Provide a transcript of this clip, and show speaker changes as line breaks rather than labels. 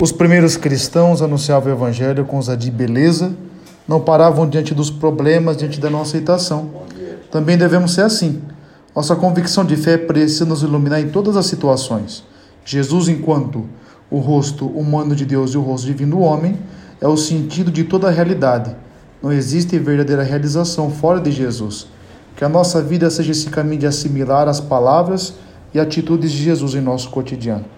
Os primeiros cristãos anunciavam o evangelho com ousadia de beleza, não paravam diante dos problemas, diante da não aceitação. Também devemos ser assim. Nossa convicção de fé precisa nos iluminar em todas as situações. Jesus, enquanto o rosto humano de Deus e o rosto divino do homem, é o sentido de toda a realidade. Não existe verdadeira realização fora de Jesus. Que a nossa vida seja esse caminho de assimilar as palavras e atitudes de Jesus em nosso cotidiano.